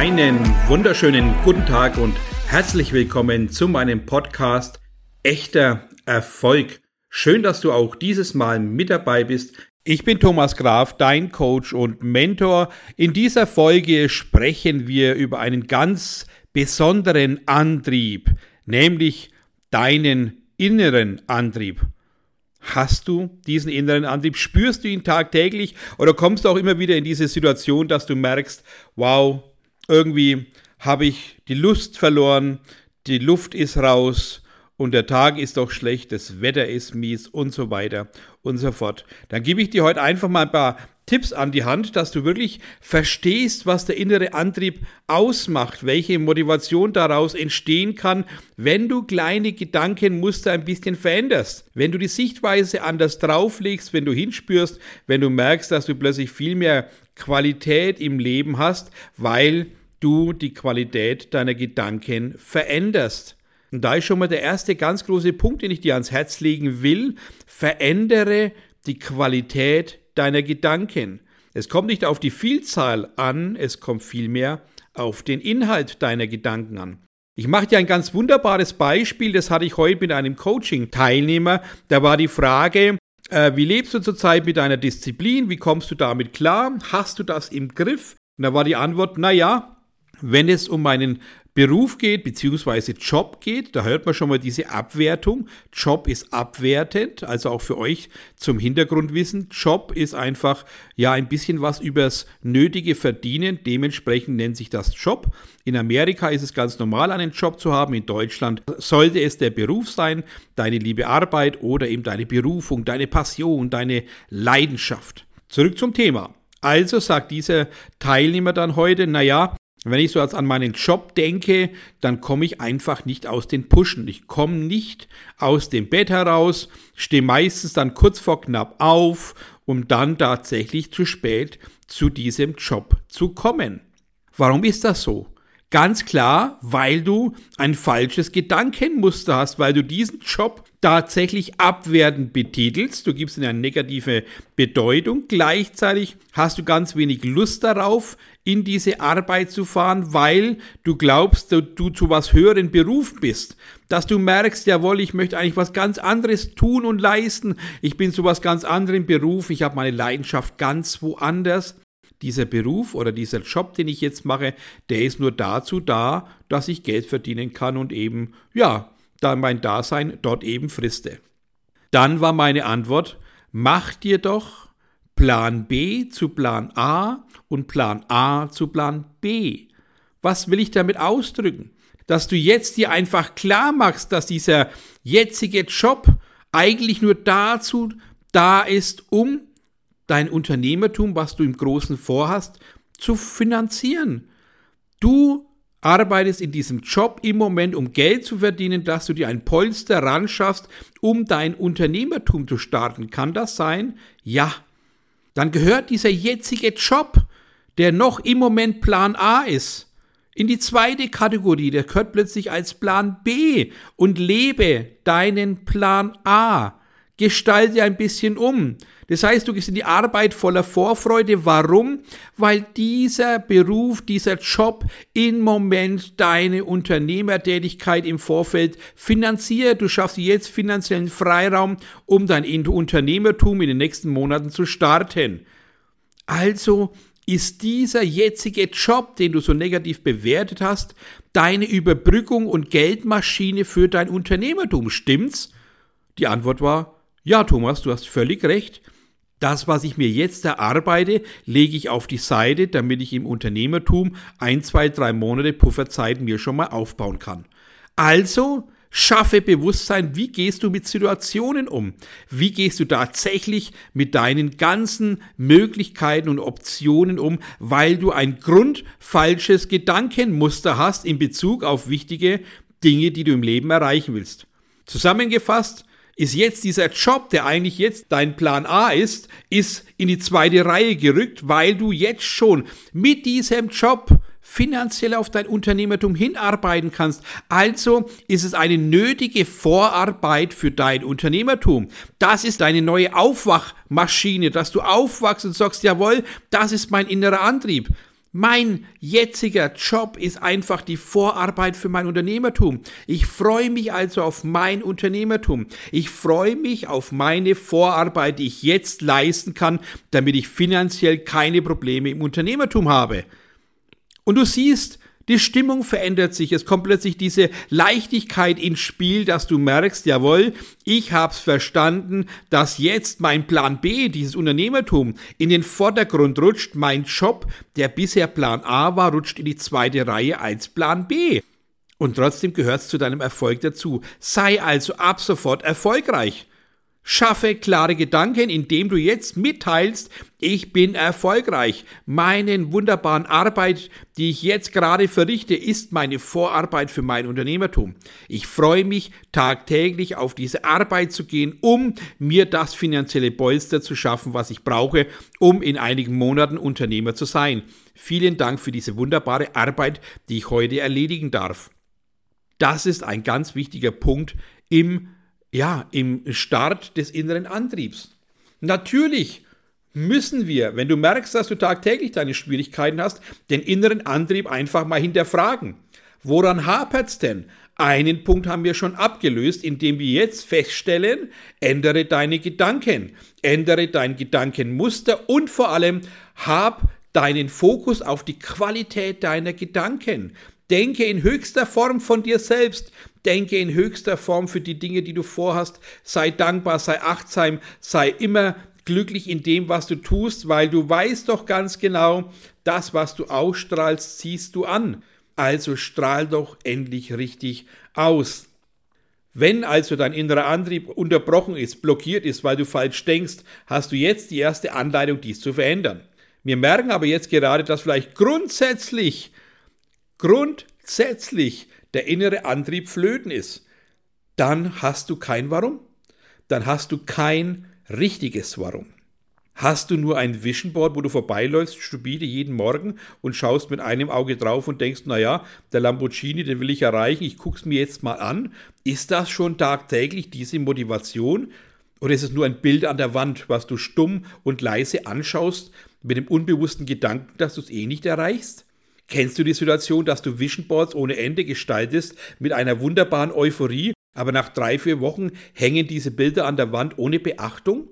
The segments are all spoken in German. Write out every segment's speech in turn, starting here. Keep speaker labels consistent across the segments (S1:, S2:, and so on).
S1: Einen wunderschönen guten Tag und herzlich willkommen zu meinem Podcast Echter Erfolg. Schön, dass du auch dieses Mal mit dabei bist. Ich bin Thomas Graf, dein Coach und Mentor. In dieser Folge sprechen wir über einen ganz besonderen Antrieb, nämlich deinen inneren Antrieb. Hast du diesen inneren Antrieb? Spürst du ihn tagtäglich oder kommst du auch immer wieder in diese Situation, dass du merkst, wow, irgendwie habe ich die Lust verloren, die Luft ist raus und der Tag ist doch schlecht, das Wetter ist mies und so weiter und so fort. Dann gebe ich dir heute einfach mal ein paar Tipps an die Hand, dass du wirklich verstehst, was der innere Antrieb ausmacht, welche Motivation daraus entstehen kann, wenn du kleine Gedankenmuster ein bisschen veränderst, wenn du die Sichtweise anders drauflegst, wenn du hinspürst, wenn du merkst, dass du plötzlich viel mehr Qualität im Leben hast, weil du die Qualität deiner Gedanken veränderst. Und da ist schon mal der erste ganz große Punkt, den ich dir ans Herz legen will. Verändere die Qualität deiner Gedanken. Es kommt nicht auf die Vielzahl an, es kommt vielmehr auf den Inhalt deiner Gedanken an. Ich mache dir ein ganz wunderbares Beispiel, das hatte ich heute mit einem Coaching-Teilnehmer. Da war die Frage, äh, wie lebst du zurzeit mit deiner Disziplin? Wie kommst du damit klar? Hast du das im Griff? Und da war die Antwort, naja, wenn es um meinen Beruf geht, beziehungsweise Job geht, da hört man schon mal diese Abwertung. Job ist abwertend, also auch für euch zum Hintergrundwissen. Job ist einfach ja ein bisschen was übers nötige Verdienen, dementsprechend nennt sich das Job. In Amerika ist es ganz normal, einen Job zu haben, in Deutschland sollte es der Beruf sein, deine liebe Arbeit oder eben deine Berufung, deine Passion, deine Leidenschaft. Zurück zum Thema. Also sagt dieser Teilnehmer dann heute, naja, wenn ich so als an meinen Job denke, dann komme ich einfach nicht aus den Puschen. Ich komme nicht aus dem Bett heraus, stehe meistens dann kurz vor knapp auf, um dann tatsächlich zu spät zu diesem Job zu kommen. Warum ist das so? Ganz klar, weil du ein falsches Gedankenmuster hast, weil du diesen Job tatsächlich abwertend betitelst. Du gibst ihm eine negative Bedeutung. Gleichzeitig hast du ganz wenig Lust darauf, in diese Arbeit zu fahren, weil du glaubst, du, du zu was höheren Beruf bist. Dass du merkst, jawohl, ich möchte eigentlich was ganz anderes tun und leisten. Ich bin zu was ganz anderem Beruf. Ich habe meine Leidenschaft ganz woanders dieser Beruf oder dieser Job, den ich jetzt mache, der ist nur dazu da, dass ich Geld verdienen kann und eben, ja, da mein Dasein dort eben friste. Dann war meine Antwort, mach dir doch Plan B zu Plan A und Plan A zu Plan B. Was will ich damit ausdrücken? Dass du jetzt dir einfach klar machst, dass dieser jetzige Job eigentlich nur dazu da ist, um dein Unternehmertum, was du im Großen vorhast, zu finanzieren. Du arbeitest in diesem Job im Moment, um Geld zu verdienen, dass du dir ein Polster ran schaffst, um dein Unternehmertum zu starten. Kann das sein? Ja. Dann gehört dieser jetzige Job, der noch im Moment Plan A ist, in die zweite Kategorie. Der gehört plötzlich als Plan B und lebe deinen Plan A. Gestalte ein bisschen um. Das heißt, du gehst in die Arbeit voller Vorfreude. Warum? Weil dieser Beruf, dieser Job im Moment deine Unternehmertätigkeit im Vorfeld finanziert. Du schaffst jetzt finanziellen Freiraum, um dein Unternehmertum in den nächsten Monaten zu starten. Also ist dieser jetzige Job, den du so negativ bewertet hast, deine Überbrückung und Geldmaschine für dein Unternehmertum. Stimmt's? Die Antwort war, ja, Thomas, du hast völlig recht. Das, was ich mir jetzt erarbeite, lege ich auf die Seite, damit ich im Unternehmertum ein, zwei, drei Monate Pufferzeit mir schon mal aufbauen kann. Also schaffe Bewusstsein, wie gehst du mit Situationen um? Wie gehst du tatsächlich mit deinen ganzen Möglichkeiten und Optionen um, weil du ein grundfalsches Gedankenmuster hast in Bezug auf wichtige Dinge, die du im Leben erreichen willst. Zusammengefasst, ist jetzt dieser Job, der eigentlich jetzt dein Plan A ist, ist in die zweite Reihe gerückt, weil du jetzt schon mit diesem Job finanziell auf dein Unternehmertum hinarbeiten kannst. Also ist es eine nötige Vorarbeit für dein Unternehmertum. Das ist deine neue Aufwachmaschine, dass du aufwachst und sagst, jawohl, das ist mein innerer Antrieb. Mein jetziger Job ist einfach die Vorarbeit für mein Unternehmertum. Ich freue mich also auf mein Unternehmertum. Ich freue mich auf meine Vorarbeit, die ich jetzt leisten kann, damit ich finanziell keine Probleme im Unternehmertum habe. Und du siehst, die Stimmung verändert sich. Es kommt plötzlich diese Leichtigkeit ins Spiel, dass du merkst, jawohl, ich hab's verstanden, dass jetzt mein Plan B, dieses Unternehmertum, in den Vordergrund rutscht. Mein Job, der bisher Plan A war, rutscht in die zweite Reihe als Plan B. Und trotzdem gehört es zu deinem Erfolg dazu. Sei also ab sofort erfolgreich. Schaffe klare Gedanken, indem du jetzt mitteilst, ich bin erfolgreich. Meinen wunderbaren Arbeit, die ich jetzt gerade verrichte, ist meine Vorarbeit für mein Unternehmertum. Ich freue mich tagtäglich auf diese Arbeit zu gehen, um mir das finanzielle Polster zu schaffen, was ich brauche, um in einigen Monaten Unternehmer zu sein. Vielen Dank für diese wunderbare Arbeit, die ich heute erledigen darf. Das ist ein ganz wichtiger Punkt im ja, im Start des inneren Antriebs. Natürlich müssen wir, wenn du merkst, dass du tagtäglich deine Schwierigkeiten hast, den inneren Antrieb einfach mal hinterfragen. Woran hapert's denn? Einen Punkt haben wir schon abgelöst, indem wir jetzt feststellen, ändere deine Gedanken, ändere dein Gedankenmuster und vor allem hab deinen Fokus auf die Qualität deiner Gedanken. Denke in höchster Form von dir selbst. Denke in höchster Form für die Dinge, die du vorhast. Sei dankbar, sei achtsam, sei immer glücklich in dem, was du tust, weil du weißt doch ganz genau, das, was du ausstrahlst, ziehst du an. Also strahl doch endlich richtig aus. Wenn also dein innerer Antrieb unterbrochen ist, blockiert ist, weil du falsch denkst, hast du jetzt die erste Anleitung, dies zu verändern. Wir merken aber jetzt gerade, dass vielleicht grundsätzlich, grundsätzlich der innere Antrieb flöten ist, dann hast du kein Warum. Dann hast du kein richtiges Warum. Hast du nur ein Vision Board, wo du vorbeiläufst, stupide jeden Morgen und schaust mit einem Auge drauf und denkst, naja, der Lamborghini, den will ich erreichen, ich guck's mir jetzt mal an. Ist das schon tagtäglich diese Motivation? Oder ist es nur ein Bild an der Wand, was du stumm und leise anschaust, mit dem unbewussten Gedanken, dass du es eh nicht erreichst? Kennst du die Situation, dass du Vision Boards ohne Ende gestaltest mit einer wunderbaren Euphorie, aber nach drei, vier Wochen hängen diese Bilder an der Wand ohne Beachtung?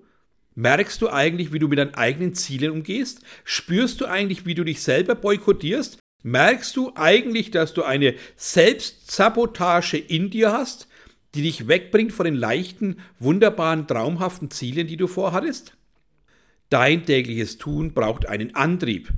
S1: Merkst du eigentlich, wie du mit deinen eigenen Zielen umgehst? Spürst du eigentlich, wie du dich selber boykottierst? Merkst du eigentlich, dass du eine Selbstsabotage in dir hast, die dich wegbringt von den leichten, wunderbaren, traumhaften Zielen, die du vorhattest? Dein tägliches Tun braucht einen Antrieb.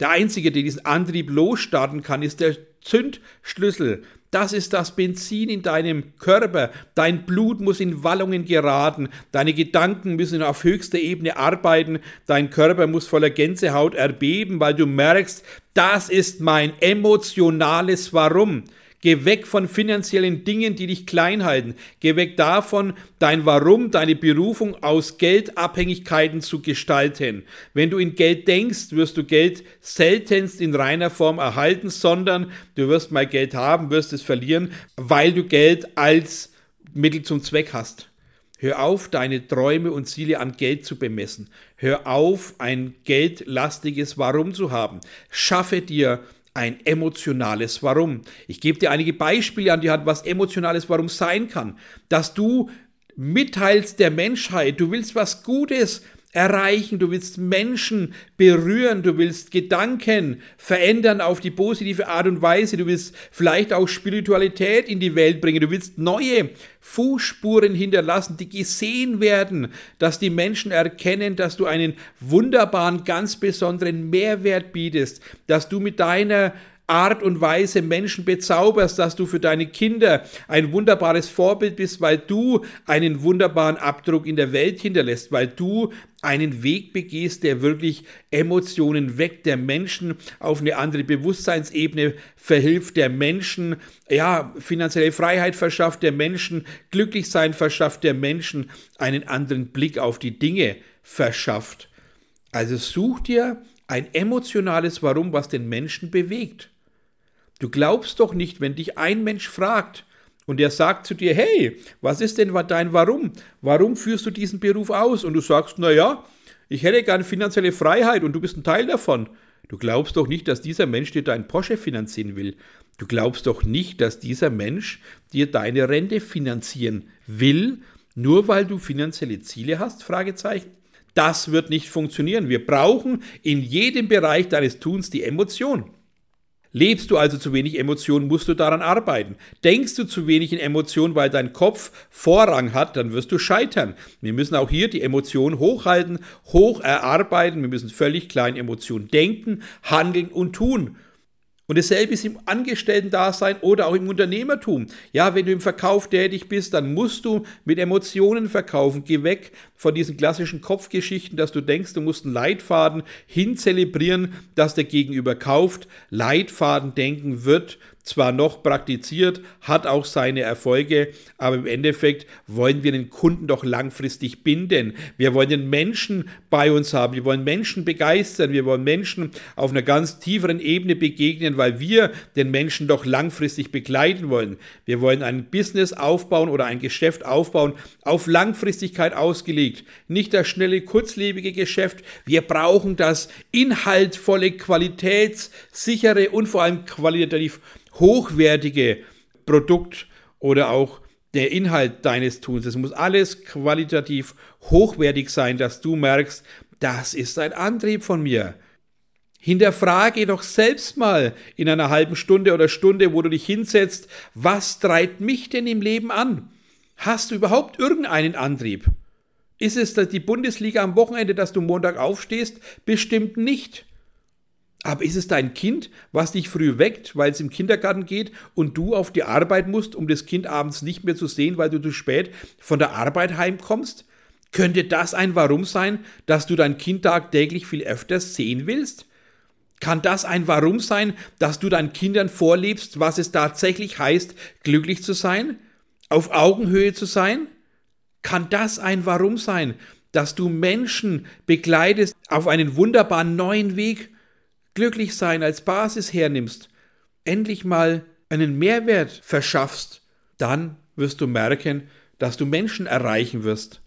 S1: Der Einzige, der diesen Antrieb losstarten kann, ist der Zündschlüssel. Das ist das Benzin in deinem Körper. Dein Blut muss in Wallungen geraten. Deine Gedanken müssen auf höchster Ebene arbeiten. Dein Körper muss voller Gänsehaut erbeben, weil du merkst, das ist mein emotionales Warum. Geh weg von finanziellen Dingen, die dich klein halten. Geh weg davon, dein Warum, deine Berufung aus Geldabhängigkeiten zu gestalten. Wenn du in Geld denkst, wirst du Geld seltenst in reiner Form erhalten, sondern du wirst mal Geld haben, wirst es verlieren, weil du Geld als Mittel zum Zweck hast. Hör auf, deine Träume und Ziele an Geld zu bemessen. Hör auf, ein geldlastiges Warum zu haben. Schaffe dir ein emotionales Warum. Ich gebe dir einige Beispiele an die Hand, was emotionales Warum sein kann. Dass du mitteilst der Menschheit, du willst was Gutes erreichen, du willst Menschen berühren, du willst Gedanken verändern auf die positive Art und Weise, du willst vielleicht auch Spiritualität in die Welt bringen, du willst neue Fußspuren hinterlassen, die gesehen werden, dass die Menschen erkennen, dass du einen wunderbaren, ganz besonderen Mehrwert bietest, dass du mit deiner Art und Weise Menschen bezauberst, dass du für deine Kinder ein wunderbares Vorbild bist, weil du einen wunderbaren Abdruck in der Welt hinterlässt, weil du einen Weg begehst, der wirklich Emotionen weckt, der Menschen auf eine andere Bewusstseinsebene verhilft, der Menschen ja finanzielle Freiheit verschafft, der Menschen Glücklichsein verschafft, der Menschen einen anderen Blick auf die Dinge verschafft. Also such dir ein emotionales Warum, was den Menschen bewegt. Du glaubst doch nicht, wenn dich ein Mensch fragt und er sagt zu dir, hey, was ist denn dein Warum? Warum führst du diesen Beruf aus? Und du sagst, na ja, ich hätte gern finanzielle Freiheit und du bist ein Teil davon. Du glaubst doch nicht, dass dieser Mensch dir deinen Porsche finanzieren will. Du glaubst doch nicht, dass dieser Mensch dir deine Rente finanzieren will, nur weil du finanzielle Ziele hast? Das wird nicht funktionieren. Wir brauchen in jedem Bereich deines Tuns die Emotion. Lebst du also zu wenig Emotionen, musst du daran arbeiten. Denkst du zu wenig in Emotionen, weil dein Kopf Vorrang hat, dann wirst du scheitern. Wir müssen auch hier die Emotionen hochhalten, hoch erarbeiten. Wir müssen völlig klar in Emotionen denken, handeln und tun. Und dasselbe ist im Angestellten-Dasein oder auch im Unternehmertum. Ja, wenn du im Verkauf tätig bist, dann musst du mit Emotionen verkaufen. Geh weg von diesen klassischen Kopfgeschichten, dass du denkst, du musst einen Leitfaden hinzelebrieren, dass der Gegenüber kauft. Leitfaden denken wird zwar noch praktiziert, hat auch seine Erfolge, aber im Endeffekt wollen wir den Kunden doch langfristig binden. Wir wollen den Menschen bei uns haben, wir wollen Menschen begeistern, wir wollen Menschen auf einer ganz tieferen Ebene begegnen, weil wir den Menschen doch langfristig begleiten wollen. Wir wollen ein Business aufbauen oder ein Geschäft aufbauen, auf Langfristigkeit ausgelegt, nicht das schnelle, kurzlebige Geschäft. Wir brauchen das inhaltvolle, qualitätssichere und vor allem qualitativ hochwertige Produkt oder auch der Inhalt deines Tuns. Es muss alles qualitativ hochwertig sein, dass du merkst, das ist ein Antrieb von mir. Hinterfrage doch selbst mal in einer halben Stunde oder Stunde, wo du dich hinsetzt, was treibt mich denn im Leben an? Hast du überhaupt irgendeinen Antrieb? Ist es die Bundesliga am Wochenende, dass du Montag aufstehst? Bestimmt nicht. Aber ist es dein Kind, was dich früh weckt, weil es im Kindergarten geht und du auf die Arbeit musst, um das Kind abends nicht mehr zu sehen, weil du zu spät von der Arbeit heimkommst? Könnte das ein Warum sein, dass du dein Kind tagtäglich viel öfter sehen willst? Kann das ein Warum sein, dass du deinen Kindern vorlebst, was es tatsächlich heißt, glücklich zu sein? Auf Augenhöhe zu sein? Kann das ein Warum sein, dass du Menschen begleitest auf einen wunderbaren neuen Weg? Glücklich sein als Basis hernimmst, endlich mal einen Mehrwert verschaffst, dann wirst du merken, dass du Menschen erreichen wirst.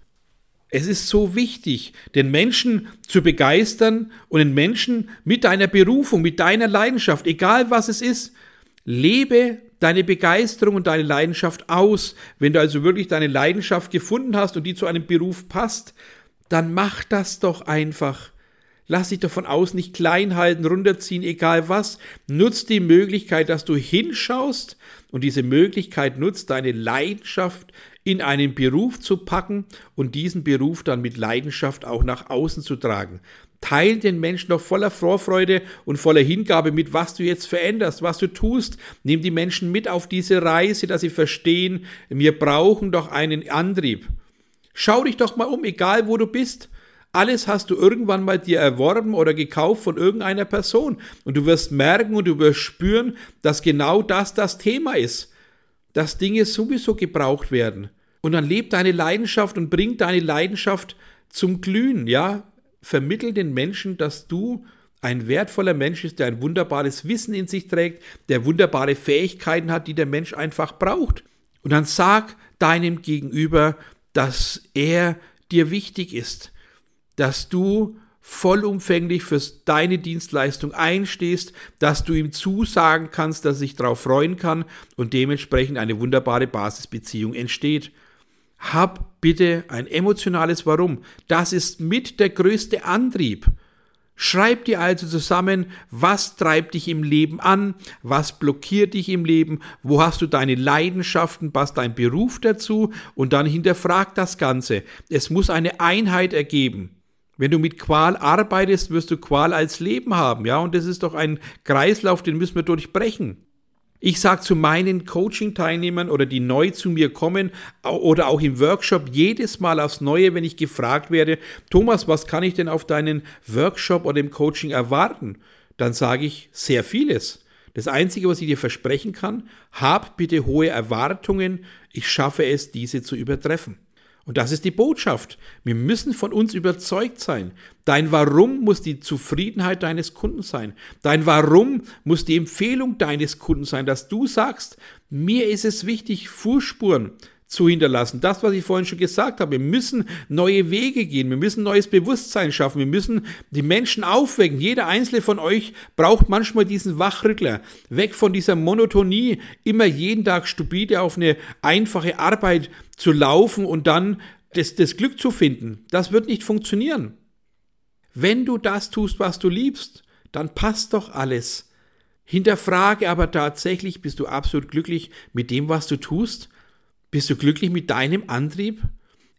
S1: Es ist so wichtig, den Menschen zu begeistern und den Menschen mit deiner Berufung, mit deiner Leidenschaft, egal was es ist, lebe deine Begeisterung und deine Leidenschaft aus. Wenn du also wirklich deine Leidenschaft gefunden hast und die zu einem Beruf passt, dann mach das doch einfach. Lass dich davon aus nicht klein halten, runterziehen, egal was. Nutz die Möglichkeit, dass du hinschaust und diese Möglichkeit nutzt, deine Leidenschaft in einen Beruf zu packen und diesen Beruf dann mit Leidenschaft auch nach außen zu tragen. Teil den Menschen noch voller Vorfreude und voller Hingabe mit, was du jetzt veränderst, was du tust. Nimm die Menschen mit auf diese Reise, dass sie verstehen, wir brauchen doch einen Antrieb. Schau dich doch mal um, egal wo du bist. Alles hast du irgendwann mal dir erworben oder gekauft von irgendeiner Person. Und du wirst merken und du wirst spüren, dass genau das das Thema ist. Dass Dinge sowieso gebraucht werden. Und dann lebt deine Leidenschaft und bringt deine Leidenschaft zum Glühen, ja? Vermittel den Menschen, dass du ein wertvoller Mensch ist, der ein wunderbares Wissen in sich trägt, der wunderbare Fähigkeiten hat, die der Mensch einfach braucht. Und dann sag deinem Gegenüber, dass er dir wichtig ist, dass du vollumfänglich für deine Dienstleistung einstehst, dass du ihm zusagen kannst, dass sich darauf freuen kann und dementsprechend eine wunderbare Basisbeziehung entsteht. Hab bitte ein emotionales Warum. Das ist mit der größte Antrieb. Schreib dir also zusammen, was treibt dich im Leben an, was blockiert dich im Leben, wo hast du deine Leidenschaften, passt dein Beruf dazu und dann hinterfrag das Ganze. Es muss eine Einheit ergeben. Wenn du mit Qual arbeitest, wirst du Qual als Leben haben, ja, und das ist doch ein Kreislauf, den müssen wir durchbrechen. Ich sage zu meinen Coaching-Teilnehmern oder die neu zu mir kommen oder auch im Workshop jedes Mal aufs Neue, wenn ich gefragt werde, Thomas, was kann ich denn auf deinen Workshop oder im Coaching erwarten? Dann sage ich sehr vieles. Das Einzige, was ich dir versprechen kann, hab bitte hohe Erwartungen, ich schaffe es, diese zu übertreffen. Und das ist die Botschaft. Wir müssen von uns überzeugt sein. Dein Warum muss die Zufriedenheit deines Kunden sein. Dein Warum muss die Empfehlung deines Kunden sein, dass du sagst, mir ist es wichtig, Fußspuren zu hinterlassen. Das, was ich vorhin schon gesagt habe, wir müssen neue Wege gehen, wir müssen neues Bewusstsein schaffen, wir müssen die Menschen aufwecken. Jeder einzelne von euch braucht manchmal diesen Wachrückler, weg von dieser Monotonie, immer jeden Tag stupide auf eine einfache Arbeit zu laufen und dann das, das Glück zu finden. Das wird nicht funktionieren. Wenn du das tust, was du liebst, dann passt doch alles. Hinterfrage aber tatsächlich, bist du absolut glücklich mit dem, was du tust? Bist du glücklich mit deinem Antrieb?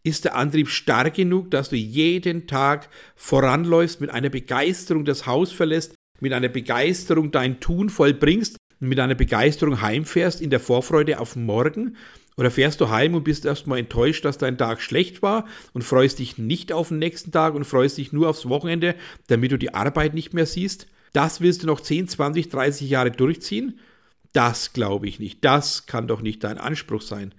S1: Ist der Antrieb stark genug, dass du jeden Tag voranläufst, mit einer Begeisterung das Haus verlässt, mit einer Begeisterung dein Tun vollbringst und mit einer Begeisterung heimfährst in der Vorfreude auf morgen? Oder fährst du heim und bist erstmal enttäuscht, dass dein Tag schlecht war und freust dich nicht auf den nächsten Tag und freust dich nur aufs Wochenende, damit du die Arbeit nicht mehr siehst? Das willst du noch 10, 20, 30 Jahre durchziehen? Das glaube ich nicht. Das kann doch nicht dein Anspruch sein.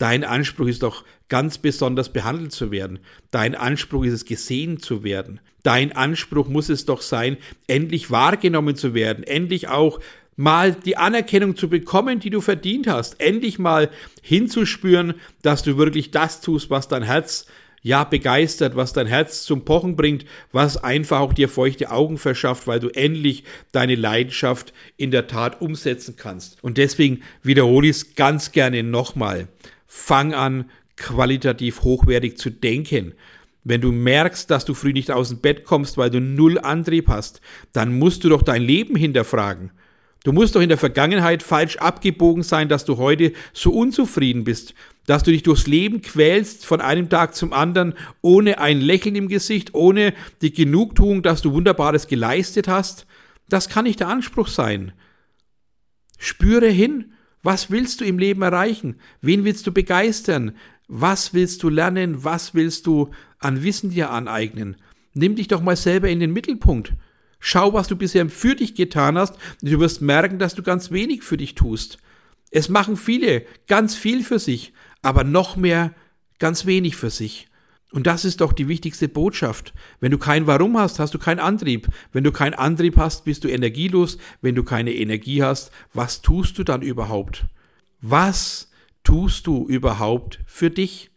S1: Dein Anspruch ist doch ganz besonders behandelt zu werden. Dein Anspruch ist es, gesehen zu werden. Dein Anspruch muss es doch sein, endlich wahrgenommen zu werden, endlich auch mal die Anerkennung zu bekommen, die du verdient hast, endlich mal hinzuspüren, dass du wirklich das tust, was dein Herz ja begeistert, was dein Herz zum Pochen bringt, was einfach auch dir feuchte Augen verschafft, weil du endlich deine Leidenschaft in der Tat umsetzen kannst. Und deswegen wiederhole ich es ganz gerne nochmal. Fang an, qualitativ hochwertig zu denken. Wenn du merkst, dass du früh nicht aus dem Bett kommst, weil du null Antrieb hast, dann musst du doch dein Leben hinterfragen. Du musst doch in der Vergangenheit falsch abgebogen sein, dass du heute so unzufrieden bist, dass du dich durchs Leben quälst von einem Tag zum anderen, ohne ein Lächeln im Gesicht, ohne die Genugtuung, dass du Wunderbares geleistet hast. Das kann nicht der Anspruch sein. Spüre hin, was willst du im Leben erreichen? Wen willst du begeistern? Was willst du lernen? Was willst du an Wissen dir aneignen? Nimm dich doch mal selber in den Mittelpunkt. Schau, was du bisher für dich getan hast, du wirst merken, dass du ganz wenig für dich tust. Es machen viele ganz viel für sich, aber noch mehr ganz wenig für sich. Und das ist doch die wichtigste Botschaft. Wenn du kein Warum hast, hast du keinen Antrieb. Wenn du keinen Antrieb hast, bist du energielos. Wenn du keine Energie hast, was tust du dann überhaupt? Was tust du überhaupt für dich?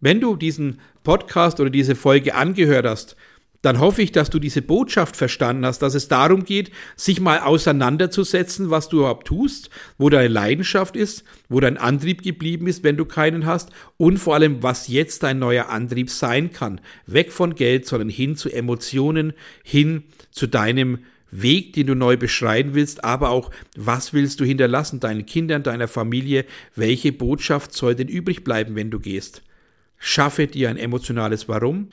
S1: Wenn du diesen Podcast oder diese Folge angehört hast, dann hoffe ich, dass du diese Botschaft verstanden hast, dass es darum geht, sich mal auseinanderzusetzen, was du überhaupt tust, wo deine Leidenschaft ist, wo dein Antrieb geblieben ist, wenn du keinen hast und vor allem, was jetzt dein neuer Antrieb sein kann. Weg von Geld, sondern hin zu Emotionen, hin zu deinem Weg, den du neu beschreiten willst, aber auch, was willst du hinterlassen deinen Kindern, deiner Familie, welche Botschaft soll denn übrig bleiben, wenn du gehst. Schaffe dir ein emotionales Warum,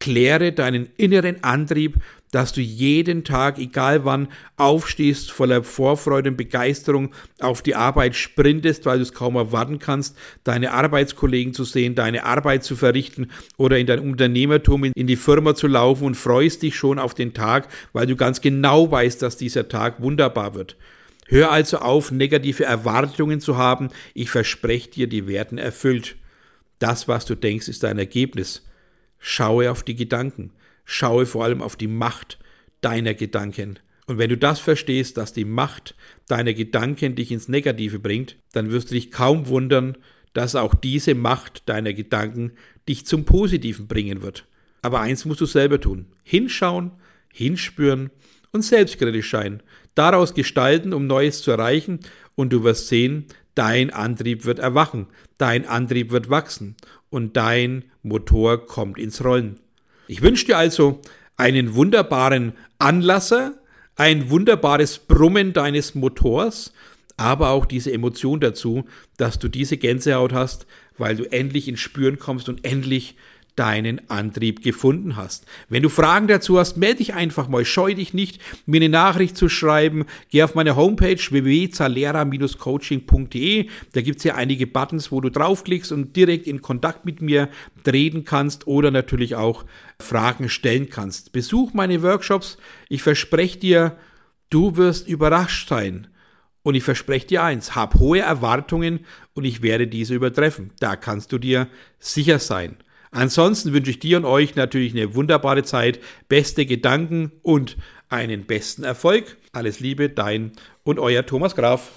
S1: Kläre deinen inneren Antrieb, dass du jeden Tag, egal wann, aufstehst, voller Vorfreude und Begeisterung auf die Arbeit sprintest, weil du es kaum erwarten kannst, deine Arbeitskollegen zu sehen, deine Arbeit zu verrichten oder in dein Unternehmertum in die Firma zu laufen und freust dich schon auf den Tag, weil du ganz genau weißt, dass dieser Tag wunderbar wird. Hör also auf, negative Erwartungen zu haben. Ich verspreche dir, die werden erfüllt. Das, was du denkst, ist dein Ergebnis. Schaue auf die Gedanken. Schaue vor allem auf die Macht deiner Gedanken. Und wenn du das verstehst, dass die Macht deiner Gedanken dich ins Negative bringt, dann wirst du dich kaum wundern, dass auch diese Macht deiner Gedanken dich zum Positiven bringen wird. Aber eins musst du selber tun. Hinschauen, hinspüren und selbstkritisch sein. Daraus gestalten, um Neues zu erreichen und du wirst sehen, dein Antrieb wird erwachen, dein Antrieb wird wachsen und dein Motor kommt ins Rollen. Ich wünsche dir also einen wunderbaren Anlasser, ein wunderbares Brummen deines Motors, aber auch diese Emotion dazu, dass du diese Gänsehaut hast, weil du endlich ins Spüren kommst und endlich deinen Antrieb gefunden hast. Wenn du Fragen dazu hast, melde dich einfach mal, scheu dich nicht, mir eine Nachricht zu schreiben. Geh auf meine Homepage www.zalera-coaching.de. Da gibt es ja einige Buttons, wo du draufklickst und direkt in Kontakt mit mir treten kannst oder natürlich auch Fragen stellen kannst. Besuch meine Workshops. Ich verspreche dir, du wirst überrascht sein. Und ich verspreche dir eins, hab hohe Erwartungen und ich werde diese übertreffen. Da kannst du dir sicher sein. Ansonsten wünsche ich dir und euch natürlich eine wunderbare Zeit, beste Gedanken und einen besten Erfolg. Alles Liebe, dein und euer Thomas Graf.